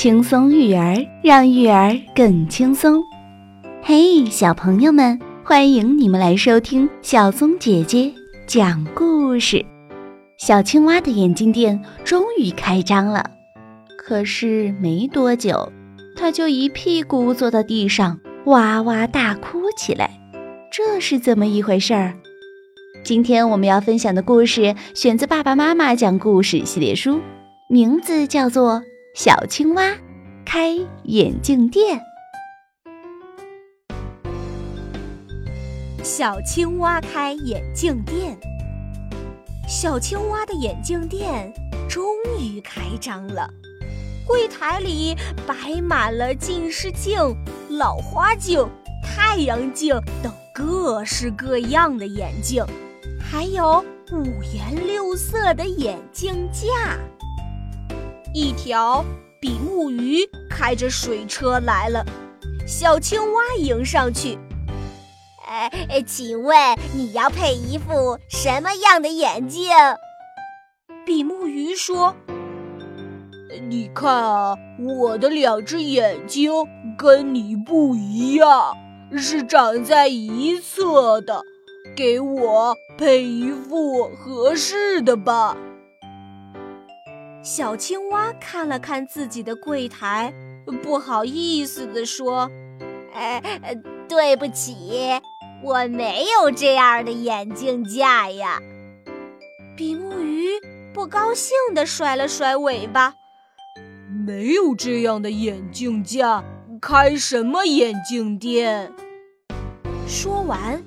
轻松育儿，让育儿更轻松。嘿，小朋友们，欢迎你们来收听小松姐姐讲故事。小青蛙的眼镜店终于开张了，可是没多久，它就一屁股坐到地上，哇哇大哭起来。这是怎么一回事儿？今天我们要分享的故事选自《爸爸妈妈讲故事》系列书，名字叫做《小青蛙开眼镜店》。小青蛙开眼镜店。小青蛙的眼镜店终于开张了，柜台里摆满了近视镜、老花镜、太阳镜等各式各样的眼镜，还有五颜六色的眼镜架。一条比目鱼开着水车来了，小青蛙迎上去。哎，请问你要配一副什么样的眼镜？比目鱼说：“你看啊，我的两只眼睛跟你不一样，是长在一侧的，给我配一副合适的吧。”小青蛙看了看自己的柜台，不好意思地说：“哎，对不起。”我没有这样的眼镜架呀！比目鱼不高兴地甩了甩尾巴。没有这样的眼镜架，开什么眼镜店？说完，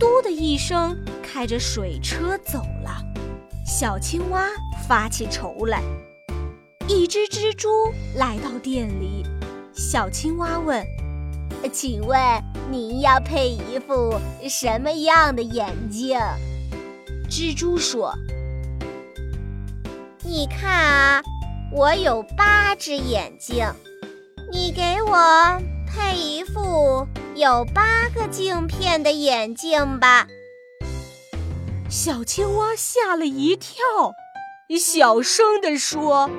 嘟的一声，开着水车走了。小青蛙发起愁来。一只蜘蛛来到店里，小青蛙问。请问您要配一副什么样的眼镜？蜘蛛说：“你看啊，我有八只眼睛，你给我配一副有八个镜片的眼镜吧。”小青蛙吓了一跳，小声地说：“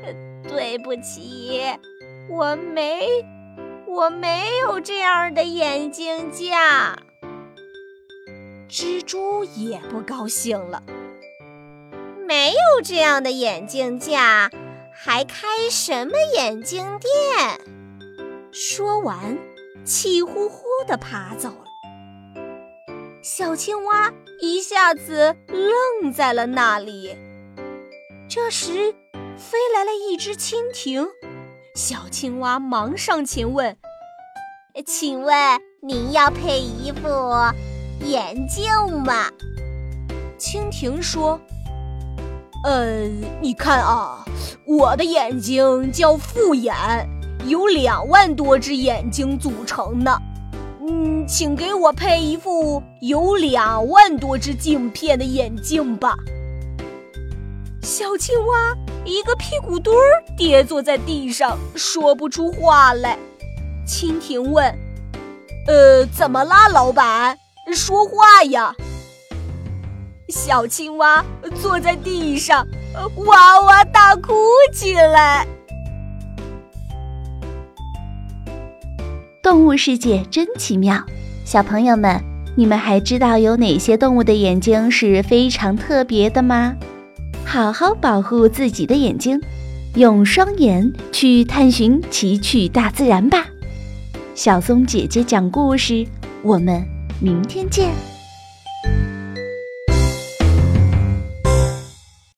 对不起，我没。”我没有这样的眼镜架。蜘蛛也不高兴了。没有这样的眼镜架，还开什么眼镜店？说完，气呼呼地爬走了。小青蛙一下子愣在了那里。这时，飞来了一只蜻蜓。小青蛙忙上前问。请问您要配一副眼镜吗？蜻蜓说：“呃，你看啊，我的眼睛叫复眼，由两万多只眼睛组成的。嗯，请给我配一副有两万多只镜片的眼镜吧。”小青蛙一个屁股墩儿跌坐在地上，说不出话来。蜻蜓问：“呃，怎么啦，老板？说话呀！”小青蛙坐在地上，哇哇大哭起来。动物世界真奇妙，小朋友们，你们还知道有哪些动物的眼睛是非常特别的吗？好好保护自己的眼睛，用双眼去探寻奇趣大自然吧。小松姐姐讲故事，我们明天见。